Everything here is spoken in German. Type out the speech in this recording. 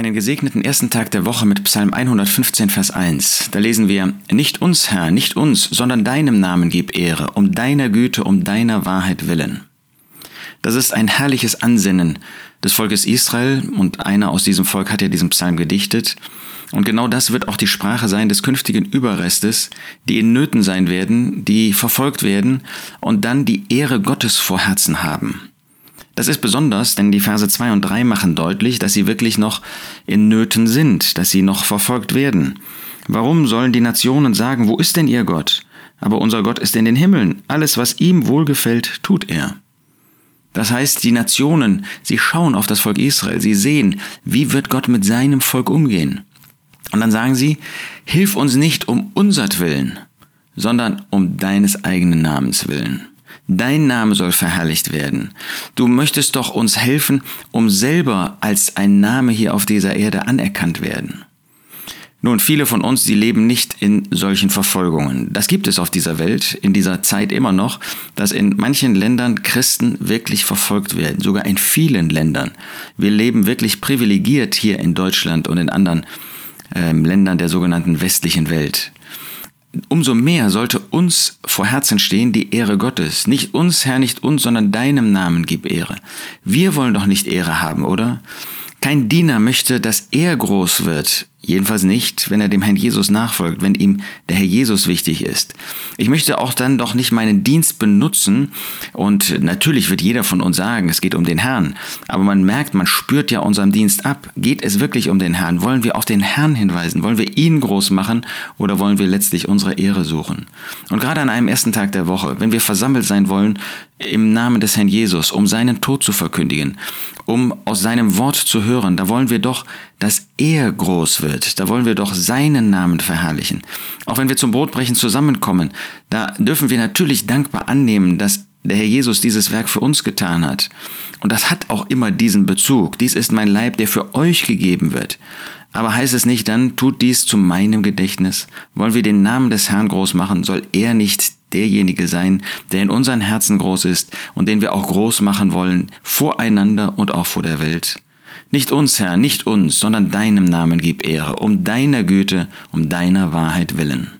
Einen gesegneten ersten Tag der Woche mit Psalm 115, Vers 1. Da lesen wir, Nicht uns, Herr, nicht uns, sondern deinem Namen gib Ehre, um deiner Güte, um deiner Wahrheit willen. Das ist ein herrliches Ansinnen des Volkes Israel und einer aus diesem Volk hat ja diesen Psalm gedichtet. Und genau das wird auch die Sprache sein des künftigen Überrestes, die in Nöten sein werden, die verfolgt werden und dann die Ehre Gottes vor Herzen haben. Das ist besonders, denn die Verse 2 und 3 machen deutlich, dass sie wirklich noch in Nöten sind, dass sie noch verfolgt werden. Warum sollen die Nationen sagen, wo ist denn ihr Gott? Aber unser Gott ist in den Himmeln. Alles, was ihm wohlgefällt, tut er. Das heißt, die Nationen, sie schauen auf das Volk Israel, sie sehen, wie wird Gott mit seinem Volk umgehen. Und dann sagen sie, hilf uns nicht um unsertwillen, sondern um deines eigenen Namens willen. Dein Name soll verherrlicht werden. Du möchtest doch uns helfen, um selber als ein Name hier auf dieser Erde anerkannt werden. Nun, viele von uns, die leben nicht in solchen Verfolgungen. Das gibt es auf dieser Welt, in dieser Zeit immer noch, dass in manchen Ländern Christen wirklich verfolgt werden, sogar in vielen Ländern. Wir leben wirklich privilegiert hier in Deutschland und in anderen äh, Ländern der sogenannten westlichen Welt umso mehr sollte uns vor Herzen stehen die Ehre Gottes. Nicht uns, Herr, nicht uns, sondern deinem Namen gib Ehre. Wir wollen doch nicht Ehre haben, oder? Kein Diener möchte, dass er groß wird. Jedenfalls nicht, wenn er dem Herrn Jesus nachfolgt, wenn ihm der Herr Jesus wichtig ist. Ich möchte auch dann doch nicht meinen Dienst benutzen und natürlich wird jeder von uns sagen, es geht um den Herrn, aber man merkt, man spürt ja unserem Dienst ab. Geht es wirklich um den Herrn? Wollen wir auf den Herrn hinweisen? Wollen wir ihn groß machen oder wollen wir letztlich unsere Ehre suchen? Und gerade an einem ersten Tag der Woche, wenn wir versammelt sein wollen im Namen des Herrn Jesus, um seinen Tod zu verkündigen, um aus seinem Wort zu hören, da wollen wir doch, dass er groß wird. Da wollen wir doch seinen Namen verherrlichen. Auch wenn wir zum Brotbrechen zusammenkommen, da dürfen wir natürlich dankbar annehmen, dass der Herr Jesus dieses Werk für uns getan hat. Und das hat auch immer diesen Bezug. Dies ist mein Leib, der für euch gegeben wird. Aber heißt es nicht dann, tut dies zu meinem Gedächtnis? Wollen wir den Namen des Herrn groß machen? Soll er nicht derjenige sein, der in unseren Herzen groß ist und den wir auch groß machen wollen, voreinander und auch vor der Welt? Nicht uns, Herr, nicht uns, sondern deinem Namen gib Ehre, um deiner Güte, um deiner Wahrheit willen.